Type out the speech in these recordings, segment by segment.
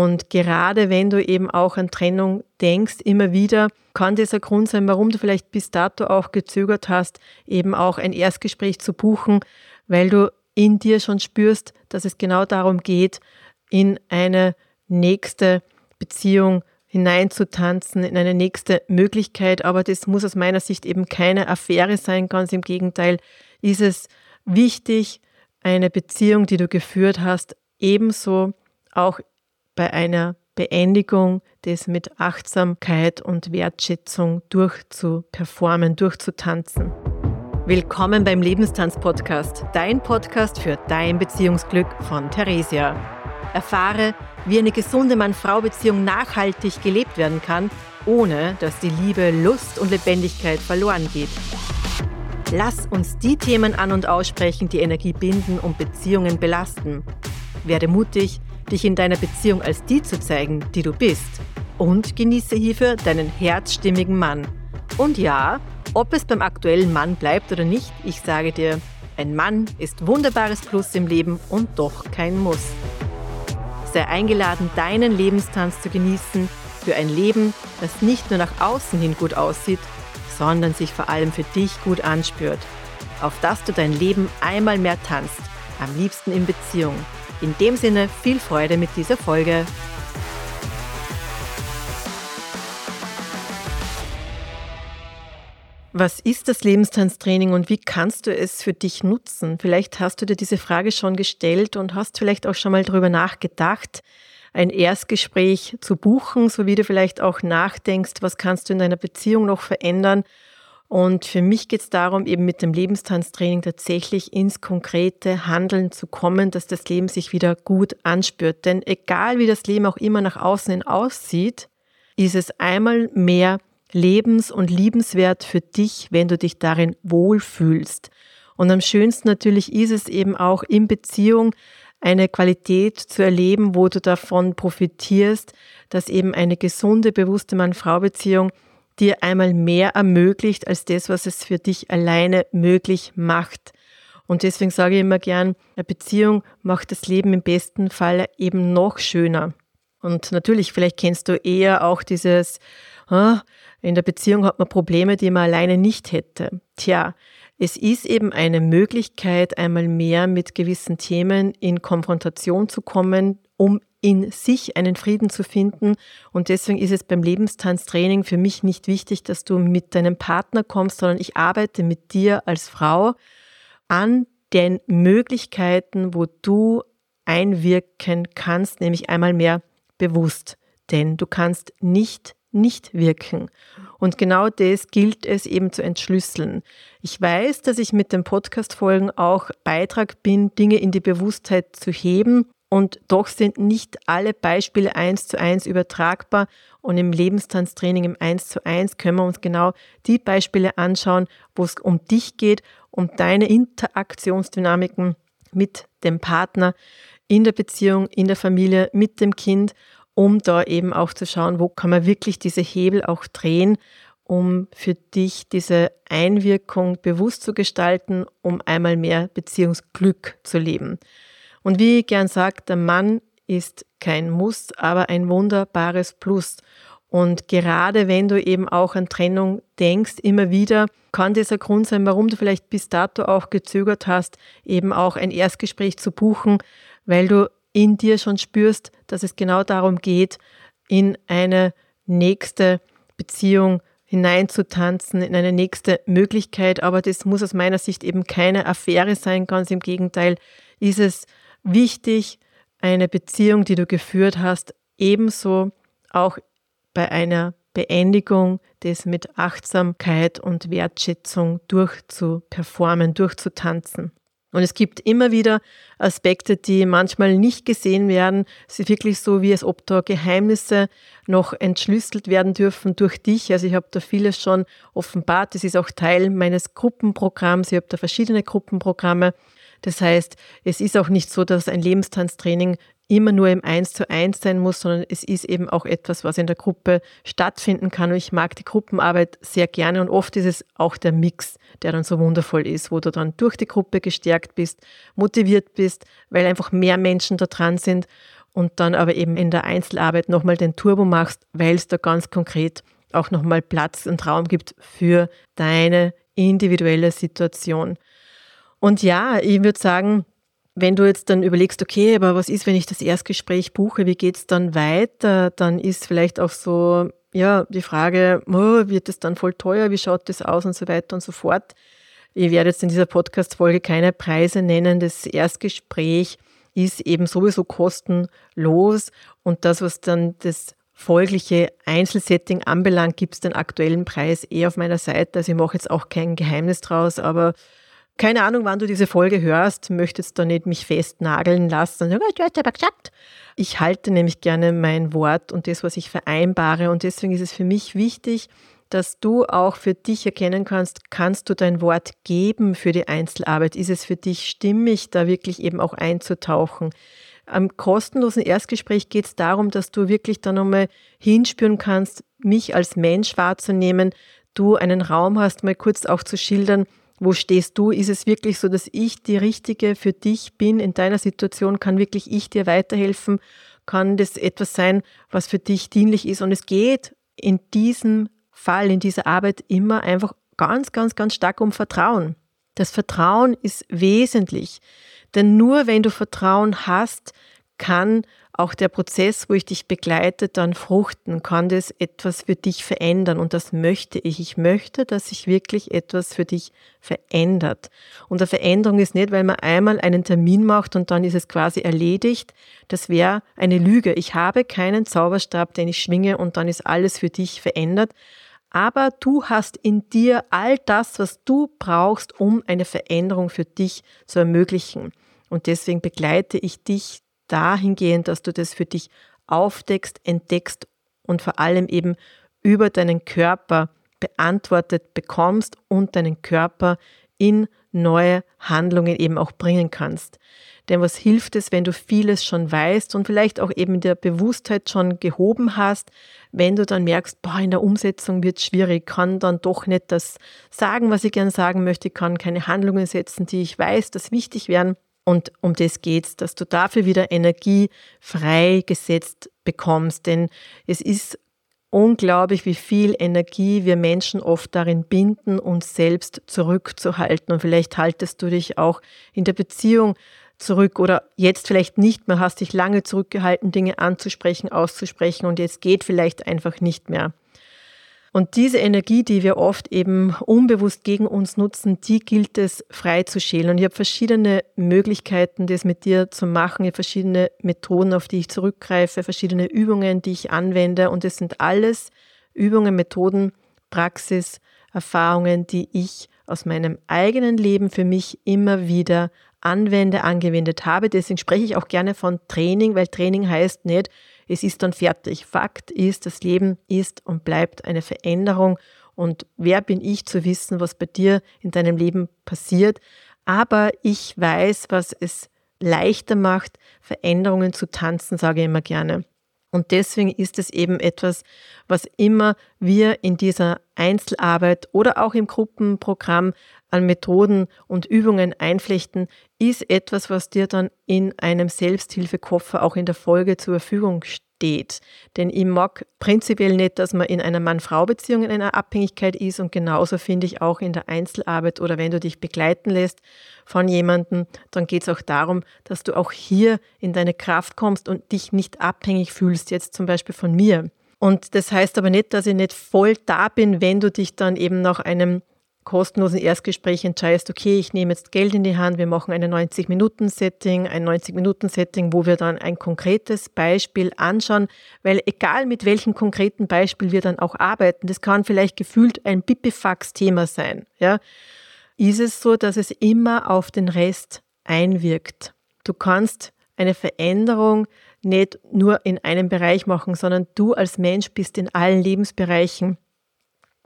Und gerade wenn du eben auch an Trennung denkst, immer wieder, kann dieser Grund sein, warum du vielleicht bis dato auch gezögert hast, eben auch ein Erstgespräch zu buchen, weil du in dir schon spürst, dass es genau darum geht, in eine nächste Beziehung hineinzutanzen, in eine nächste Möglichkeit. Aber das muss aus meiner Sicht eben keine Affäre sein. Ganz im Gegenteil ist es wichtig, eine Beziehung, die du geführt hast, ebenso auch bei einer Beendigung das mit Achtsamkeit und Wertschätzung durchzuperformen, durchzutanzen. Willkommen beim Lebenstanz-Podcast, dein Podcast für dein Beziehungsglück von Theresia. Erfahre, wie eine gesunde Mann-Frau-Beziehung nachhaltig gelebt werden kann, ohne dass die Liebe, Lust und Lebendigkeit verloren geht. Lass uns die Themen an und aussprechen, die Energie binden und Beziehungen belasten. Werde mutig, dich in deiner Beziehung als die zu zeigen, die du bist. Und genieße hierfür deinen herzstimmigen Mann. Und ja, ob es beim aktuellen Mann bleibt oder nicht, ich sage dir, ein Mann ist wunderbares Plus im Leben und doch kein Muss. Sei eingeladen, deinen Lebenstanz zu genießen für ein Leben, das nicht nur nach außen hin gut aussieht, sondern sich vor allem für dich gut anspürt. Auf dass du dein Leben einmal mehr tanzt, am liebsten in Beziehung. In dem Sinne viel Freude mit dieser Folge. Was ist das Lebenstanztraining und wie kannst du es für dich nutzen? Vielleicht hast du dir diese Frage schon gestellt und hast vielleicht auch schon mal darüber nachgedacht ein Erstgespräch zu buchen, so wie du vielleicht auch nachdenkst, was kannst du in deiner Beziehung noch verändern. Und für mich geht es darum, eben mit dem Lebenstanztraining tatsächlich ins konkrete Handeln zu kommen, dass das Leben sich wieder gut anspürt. Denn egal wie das Leben auch immer nach außen hin aussieht, ist es einmal mehr lebens- und liebenswert für dich, wenn du dich darin wohlfühlst. Und am schönsten natürlich ist es eben auch in Beziehung eine Qualität zu erleben, wo du davon profitierst, dass eben eine gesunde, bewusste Mann-Frau-Beziehung dir einmal mehr ermöglicht als das, was es für dich alleine möglich macht. Und deswegen sage ich immer gern, eine Beziehung macht das Leben im besten Fall eben noch schöner. Und natürlich, vielleicht kennst du eher auch dieses, ah, in der Beziehung hat man Probleme, die man alleine nicht hätte. Tja, es ist eben eine Möglichkeit, einmal mehr mit gewissen Themen in Konfrontation zu kommen, um in sich einen Frieden zu finden. Und deswegen ist es beim Lebenstanztraining für mich nicht wichtig, dass du mit deinem Partner kommst, sondern ich arbeite mit dir als Frau an den Möglichkeiten, wo du einwirken kannst, nämlich einmal mehr bewusst. Denn du kannst nicht nicht wirken. Und genau das gilt es eben zu entschlüsseln. Ich weiß, dass ich mit den Podcast-Folgen auch Beitrag bin, Dinge in die Bewusstheit zu heben. Und doch sind nicht alle Beispiele eins zu eins übertragbar. Und im Lebenstanztraining im eins zu eins können wir uns genau die Beispiele anschauen, wo es um dich geht, um deine Interaktionsdynamiken mit dem Partner in der Beziehung, in der Familie, mit dem Kind um da eben auch zu schauen, wo kann man wirklich diese Hebel auch drehen, um für dich diese Einwirkung bewusst zu gestalten, um einmal mehr Beziehungsglück zu leben. Und wie ich gern sage, der Mann ist kein Muss, aber ein wunderbares Plus. Und gerade wenn du eben auch an Trennung denkst, immer wieder, kann dieser Grund sein, warum du vielleicht bis dato auch gezögert hast, eben auch ein Erstgespräch zu buchen, weil du in dir schon spürst, dass es genau darum geht, in eine nächste Beziehung hineinzutanzen, in eine nächste Möglichkeit. Aber das muss aus meiner Sicht eben keine Affäre sein. Ganz im Gegenteil ist es wichtig, eine Beziehung, die du geführt hast, ebenso auch bei einer Beendigung das mit Achtsamkeit und Wertschätzung durchzuperformen, durchzutanzen. Und es gibt immer wieder Aspekte, die manchmal nicht gesehen werden. Es ist wirklich so, wie als ob da Geheimnisse noch entschlüsselt werden dürfen durch dich. Also ich habe da vieles schon offenbart. Das ist auch Teil meines Gruppenprogramms. Ich habe da verschiedene Gruppenprogramme. Das heißt, es ist auch nicht so, dass ein Lebenstanztraining immer nur im Eins zu eins sein muss, sondern es ist eben auch etwas, was in der Gruppe stattfinden kann. Und ich mag die Gruppenarbeit sehr gerne und oft ist es auch der Mix, der dann so wundervoll ist, wo du dann durch die Gruppe gestärkt bist, motiviert bist, weil einfach mehr Menschen da dran sind und dann aber eben in der Einzelarbeit nochmal den Turbo machst, weil es da ganz konkret auch nochmal Platz und Raum gibt für deine individuelle Situation. Und ja, ich würde sagen, wenn du jetzt dann überlegst, okay, aber was ist, wenn ich das Erstgespräch buche, wie geht es dann weiter, dann ist vielleicht auch so, ja, die Frage, oh, wird es dann voll teuer, wie schaut das aus und so weiter und so fort. Ich werde jetzt in dieser Podcast-Folge keine Preise nennen. Das Erstgespräch ist eben sowieso kostenlos und das, was dann das folgliche Einzelsetting anbelangt, gibt es den aktuellen Preis eh auf meiner Seite. Also ich mache jetzt auch kein Geheimnis draus, aber keine Ahnung, wann du diese Folge hörst, möchtest da nicht mich festnageln lassen. Du. Ich halte nämlich gerne mein Wort und das, was ich vereinbare. Und deswegen ist es für mich wichtig, dass du auch für dich erkennen kannst, kannst du dein Wort geben für die Einzelarbeit? Ist es für dich stimmig, da wirklich eben auch einzutauchen? Am kostenlosen Erstgespräch geht es darum, dass du wirklich dann nochmal hinspüren kannst, mich als Mensch wahrzunehmen, du einen Raum hast, mal kurz auch zu schildern, wo stehst du? Ist es wirklich so, dass ich die Richtige für dich bin in deiner Situation? Kann wirklich ich dir weiterhelfen? Kann das etwas sein, was für dich dienlich ist? Und es geht in diesem Fall, in dieser Arbeit immer einfach ganz, ganz, ganz stark um Vertrauen. Das Vertrauen ist wesentlich. Denn nur wenn du Vertrauen hast, kann auch der Prozess, wo ich dich begleite, dann fruchten, kann das etwas für dich verändern. Und das möchte ich. Ich möchte, dass sich wirklich etwas für dich verändert. Und eine Veränderung ist nicht, weil man einmal einen Termin macht und dann ist es quasi erledigt. Das wäre eine Lüge. Ich habe keinen Zauberstab, den ich schwinge und dann ist alles für dich verändert. Aber du hast in dir all das, was du brauchst, um eine Veränderung für dich zu ermöglichen. Und deswegen begleite ich dich dahingehend, dass du das für dich aufdeckst, entdeckst und vor allem eben über deinen Körper beantwortet bekommst und deinen Körper in neue Handlungen eben auch bringen kannst. Denn was hilft es, wenn du vieles schon weißt und vielleicht auch eben der Bewusstheit schon gehoben hast, wenn du dann merkst, boah, in der Umsetzung wird es schwierig, kann dann doch nicht das sagen, was ich gern sagen möchte, kann keine Handlungen setzen, die ich weiß, dass wichtig wären, und um das geht's, dass du dafür wieder Energie freigesetzt bekommst. Denn es ist unglaublich, wie viel Energie wir Menschen oft darin binden, uns selbst zurückzuhalten. Und vielleicht haltest du dich auch in der Beziehung zurück oder jetzt vielleicht nicht mehr, hast dich lange zurückgehalten, Dinge anzusprechen, auszusprechen und jetzt geht vielleicht einfach nicht mehr. Und diese Energie, die wir oft eben unbewusst gegen uns nutzen, die gilt es frei zu schälen. Und ich habe verschiedene Möglichkeiten, das mit dir zu machen. Ich habe verschiedene Methoden, auf die ich zurückgreife, verschiedene Übungen, die ich anwende. Und es sind alles Übungen, Methoden, Praxis, Erfahrungen, die ich aus meinem eigenen Leben für mich immer wieder anwende, angewendet habe. Deswegen spreche ich auch gerne von Training, weil Training heißt nicht, es ist dann fertig. Fakt ist, das Leben ist und bleibt eine Veränderung. Und wer bin ich zu wissen, was bei dir in deinem Leben passiert? Aber ich weiß, was es leichter macht, Veränderungen zu tanzen, sage ich immer gerne. Und deswegen ist es eben etwas, was immer wir in dieser Einzelarbeit oder auch im Gruppenprogramm an Methoden und Übungen einflechten, ist etwas, was dir dann in einem Selbsthilfekoffer auch in der Folge zur Verfügung steht. Denn ich mag prinzipiell nicht, dass man in einer Mann-Frau-Beziehung in einer Abhängigkeit ist und genauso finde ich auch in der Einzelarbeit oder wenn du dich begleiten lässt von jemandem, dann geht es auch darum, dass du auch hier in deine Kraft kommst und dich nicht abhängig fühlst, jetzt zum Beispiel von mir. Und das heißt aber nicht, dass ich nicht voll da bin, wenn du dich dann eben nach einem kostenlosen Erstgespräch entscheidest, okay, ich nehme jetzt Geld in die Hand, wir machen ein 90-Minuten-Setting, ein 90-Minuten-Setting, wo wir dann ein konkretes Beispiel anschauen, weil egal mit welchem konkreten Beispiel wir dann auch arbeiten, das kann vielleicht gefühlt ein Pipifax-Thema sein, ja, ist es so, dass es immer auf den Rest einwirkt. Du kannst eine Veränderung nicht nur in einem Bereich machen, sondern du als Mensch bist in allen Lebensbereichen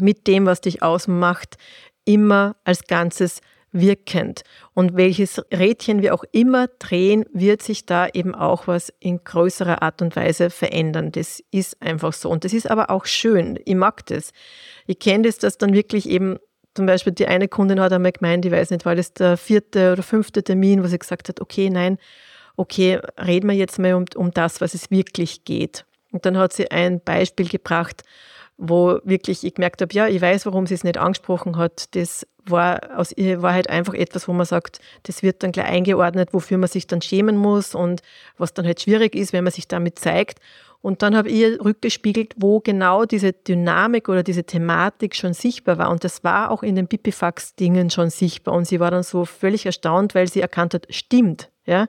mit dem, was dich ausmacht, immer als Ganzes wirkend. Und welches Rädchen wir auch immer drehen, wird sich da eben auch was in größerer Art und Weise verändern. Das ist einfach so. Und das ist aber auch schön. Ich mag das. Ich kenne das, dass dann wirklich eben zum Beispiel die eine Kundin hat einmal gemeint, ich weiß nicht, war das der vierte oder fünfte Termin, wo sie gesagt hat, okay, nein, okay, reden wir jetzt mal um, um das, was es wirklich geht. Und dann hat sie ein Beispiel gebracht, wo wirklich ich gemerkt habe, ja, ich weiß, warum sie es nicht angesprochen hat. Das war aus war halt einfach etwas, wo man sagt, das wird dann gleich eingeordnet, wofür man sich dann schämen muss und was dann halt schwierig ist, wenn man sich damit zeigt. Und dann habe ich ihr rückgespiegelt, wo genau diese Dynamik oder diese Thematik schon sichtbar war. Und das war auch in den Pipifax-Dingen schon sichtbar. Und sie war dann so völlig erstaunt, weil sie erkannt hat, stimmt. Ja?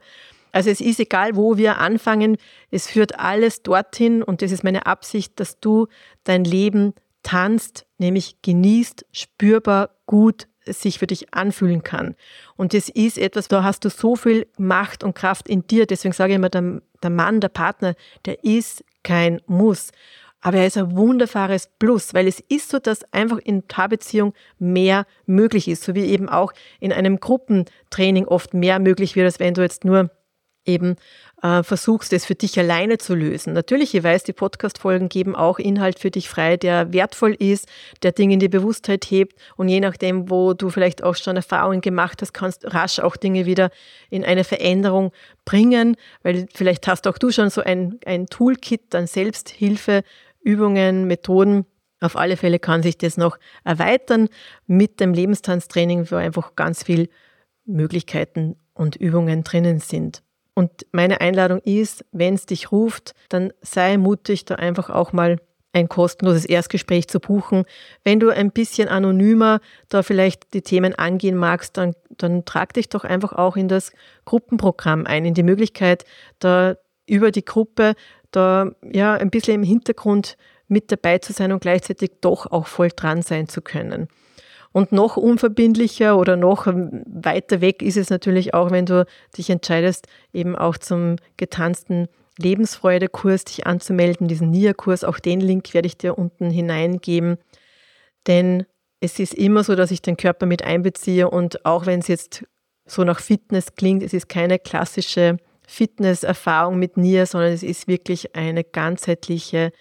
Also es ist egal, wo wir anfangen, es führt alles dorthin und das ist meine Absicht, dass du dein Leben tanzt, nämlich genießt, spürbar, gut sich für dich anfühlen kann. Und das ist etwas, da hast du so viel Macht und Kraft in dir. Deswegen sage ich immer, der, der Mann, der Partner, der ist kein Muss. Aber er ist ein wunderbares Plus, weil es ist so, dass einfach in Paarbeziehung mehr möglich ist, so wie eben auch in einem Gruppentraining oft mehr möglich wird, als wenn du jetzt nur eben äh, versuchst, es für dich alleine zu lösen. Natürlich, ich weiß, die Podcast-Folgen geben auch Inhalt für dich frei, der wertvoll ist, der Dinge in die Bewusstheit hebt und je nachdem, wo du vielleicht auch schon Erfahrungen gemacht hast, kannst rasch auch Dinge wieder in eine Veränderung bringen, weil vielleicht hast auch du schon so ein, ein Toolkit an Selbsthilfe, Übungen, Methoden, auf alle Fälle kann sich das noch erweitern mit dem Lebenstanztraining, wo einfach ganz viel Möglichkeiten und Übungen drinnen sind. Und meine Einladung ist, wenn es dich ruft, dann sei mutig, da einfach auch mal ein kostenloses Erstgespräch zu buchen. Wenn du ein bisschen anonymer da vielleicht die Themen angehen magst, dann, dann trag dich doch einfach auch in das Gruppenprogramm ein, in die Möglichkeit, da über die Gruppe da ja ein bisschen im Hintergrund mit dabei zu sein und gleichzeitig doch auch voll dran sein zu können. Und noch unverbindlicher oder noch weiter weg ist es natürlich auch, wenn du dich entscheidest, eben auch zum getanzten Lebensfreude-Kurs dich anzumelden, diesen NIA-Kurs. Auch den Link werde ich dir unten hineingeben. Denn es ist immer so, dass ich den Körper mit einbeziehe und auch wenn es jetzt so nach Fitness klingt, es ist keine klassische Fitnesserfahrung mit NIA, sondern es ist wirklich eine ganzheitliche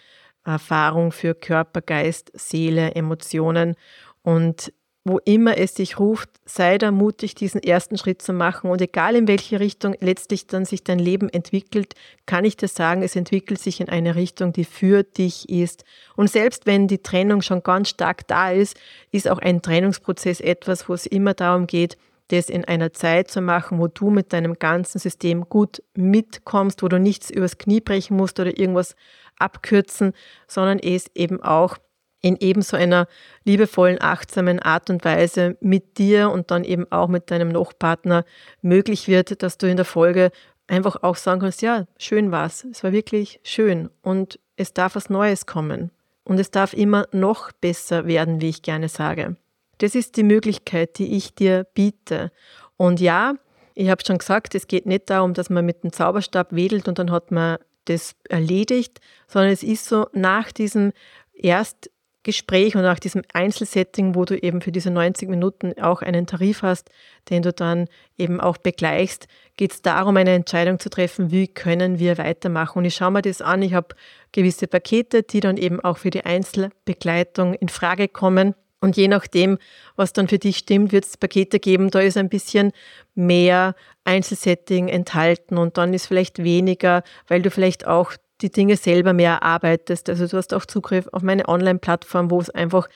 Erfahrung für Körper, Geist, Seele, Emotionen. Und wo immer es dich ruft, sei da mutig, diesen ersten Schritt zu machen. Und egal in welche Richtung letztlich dann sich dein Leben entwickelt, kann ich dir sagen, es entwickelt sich in eine Richtung, die für dich ist. Und selbst wenn die Trennung schon ganz stark da ist, ist auch ein Trennungsprozess etwas, wo es immer darum geht, das in einer Zeit zu machen, wo du mit deinem ganzen System gut mitkommst, wo du nichts übers Knie brechen musst oder irgendwas abkürzen, sondern es eben auch in ebenso einer liebevollen, achtsamen Art und Weise mit dir und dann eben auch mit deinem Nochpartner möglich wird, dass du in der Folge einfach auch sagen kannst, ja, schön war's, es war wirklich schön und es darf was Neues kommen und es darf immer noch besser werden, wie ich gerne sage. Das ist die Möglichkeit, die ich dir biete. Und ja, ich habe schon gesagt, es geht nicht darum, dass man mit dem Zauberstab wedelt und dann hat man das erledigt, sondern es ist so, nach diesem erst Gespräch und nach diesem Einzelsetting, wo du eben für diese 90 Minuten auch einen Tarif hast, den du dann eben auch begleichst, geht es darum, eine Entscheidung zu treffen, wie können wir weitermachen. Und ich schaue mir das an, ich habe gewisse Pakete, die dann eben auch für die Einzelbegleitung in Frage kommen. Und je nachdem, was dann für dich stimmt, wird es Pakete geben, da ist ein bisschen mehr Einzelsetting enthalten und dann ist vielleicht weniger, weil du vielleicht auch die Dinge selber mehr erarbeitest. Also du hast auch Zugriff auf meine Online-Plattform, wo es einfach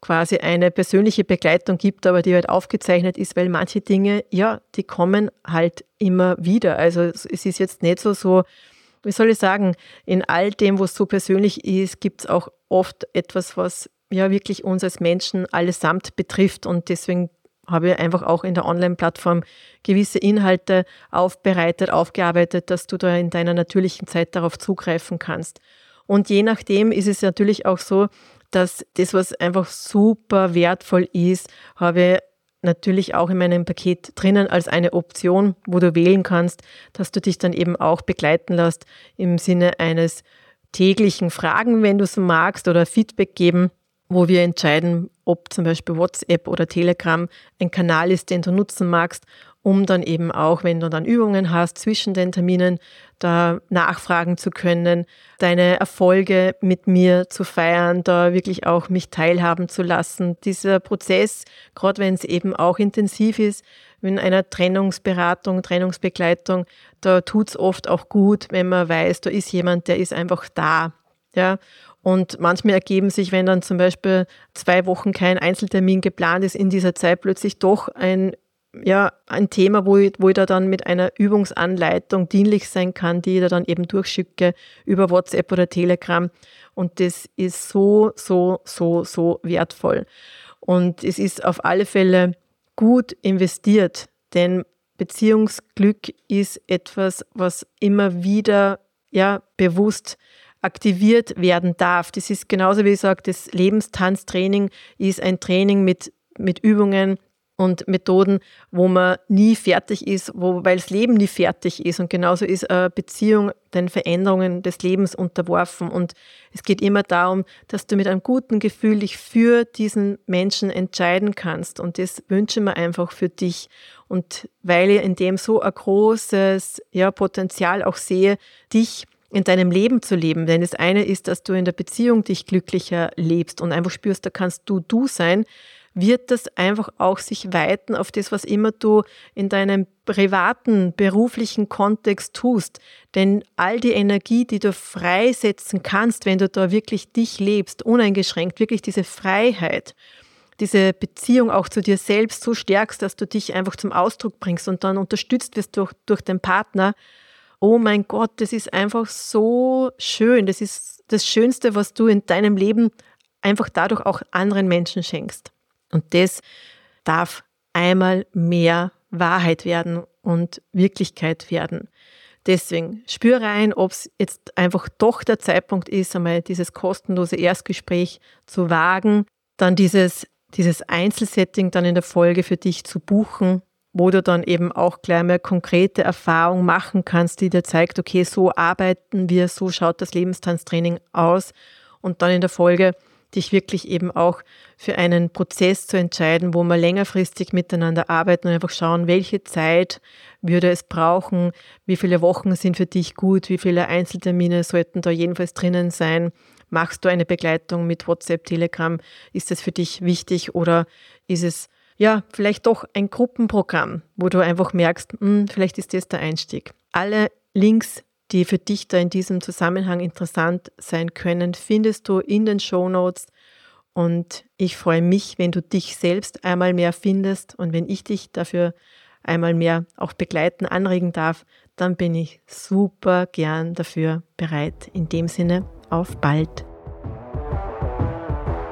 quasi eine persönliche Begleitung gibt, aber die halt aufgezeichnet ist, weil manche Dinge, ja, die kommen halt immer wieder. Also es ist jetzt nicht so, so, wie soll ich sagen, in all dem, was so persönlich ist, gibt es auch oft etwas, was ja wirklich uns als Menschen allesamt betrifft und deswegen habe ich einfach auch in der Online-Plattform gewisse Inhalte aufbereitet, aufgearbeitet, dass du da in deiner natürlichen Zeit darauf zugreifen kannst. Und je nachdem ist es natürlich auch so, dass das, was einfach super wertvoll ist, habe ich natürlich auch in meinem Paket drinnen als eine Option, wo du wählen kannst, dass du dich dann eben auch begleiten lässt im Sinne eines täglichen Fragen, wenn du es magst, oder Feedback geben wo wir entscheiden, ob zum Beispiel WhatsApp oder Telegram ein Kanal ist, den du nutzen magst, um dann eben auch, wenn du dann Übungen hast, zwischen den Terminen da nachfragen zu können, deine Erfolge mit mir zu feiern, da wirklich auch mich teilhaben zu lassen. Dieser Prozess, gerade wenn es eben auch intensiv ist, in einer Trennungsberatung, Trennungsbegleitung, da tut es oft auch gut, wenn man weiß, da ist jemand, der ist einfach da. Ja, und manchmal ergeben sich, wenn dann zum Beispiel zwei Wochen kein Einzeltermin geplant ist, in dieser Zeit plötzlich doch ein, ja, ein Thema, wo ich, wo ich da dann mit einer Übungsanleitung dienlich sein kann, die ich da dann eben durchschicke über WhatsApp oder Telegram. Und das ist so, so, so, so wertvoll. Und es ist auf alle Fälle gut investiert, denn Beziehungsglück ist etwas, was immer wieder ja, bewusst aktiviert werden darf. Das ist genauso wie ich sage, das Lebenstanztraining ist ein Training mit, mit Übungen und Methoden, wo man nie fertig ist, wo, weil das Leben nie fertig ist. Und genauso ist eine Beziehung den Veränderungen des Lebens unterworfen. Und es geht immer darum, dass du mit einem guten Gefühl dich für diesen Menschen entscheiden kannst. Und das wünsche mir einfach für dich. Und weil ich in dem so ein großes ja, Potenzial auch sehe, dich in deinem Leben zu leben. Denn das eine ist, dass du in der Beziehung dich glücklicher lebst und einfach spürst, da kannst du du sein, wird das einfach auch sich weiten auf das, was immer du in deinem privaten, beruflichen Kontext tust. Denn all die Energie, die du freisetzen kannst, wenn du da wirklich dich lebst, uneingeschränkt, wirklich diese Freiheit, diese Beziehung auch zu dir selbst so stärkst, dass du dich einfach zum Ausdruck bringst und dann unterstützt wirst durch, durch den Partner, oh mein Gott, das ist einfach so schön. Das ist das Schönste, was du in deinem Leben einfach dadurch auch anderen Menschen schenkst. Und das darf einmal mehr Wahrheit werden und Wirklichkeit werden. Deswegen spür rein, ob es jetzt einfach doch der Zeitpunkt ist, einmal dieses kostenlose Erstgespräch zu wagen, dann dieses, dieses Einzelsetting dann in der Folge für dich zu buchen wo du dann eben auch gleich mal konkrete Erfahrung machen kannst, die dir zeigt, okay, so arbeiten wir, so schaut das Lebenstanztraining aus und dann in der Folge dich wirklich eben auch für einen Prozess zu entscheiden, wo wir längerfristig miteinander arbeiten und einfach schauen, welche Zeit würde es brauchen, wie viele Wochen sind für dich gut, wie viele Einzeltermine sollten da jedenfalls drinnen sein. Machst du eine Begleitung mit WhatsApp, Telegram? Ist das für dich wichtig oder ist es ja, vielleicht doch ein Gruppenprogramm, wo du einfach merkst, hm, vielleicht ist das der Einstieg. Alle Links, die für dich da in diesem Zusammenhang interessant sein können, findest du in den Show Notes. Und ich freue mich, wenn du dich selbst einmal mehr findest und wenn ich dich dafür einmal mehr auch begleiten, anregen darf, dann bin ich super gern dafür bereit. In dem Sinne, auf bald.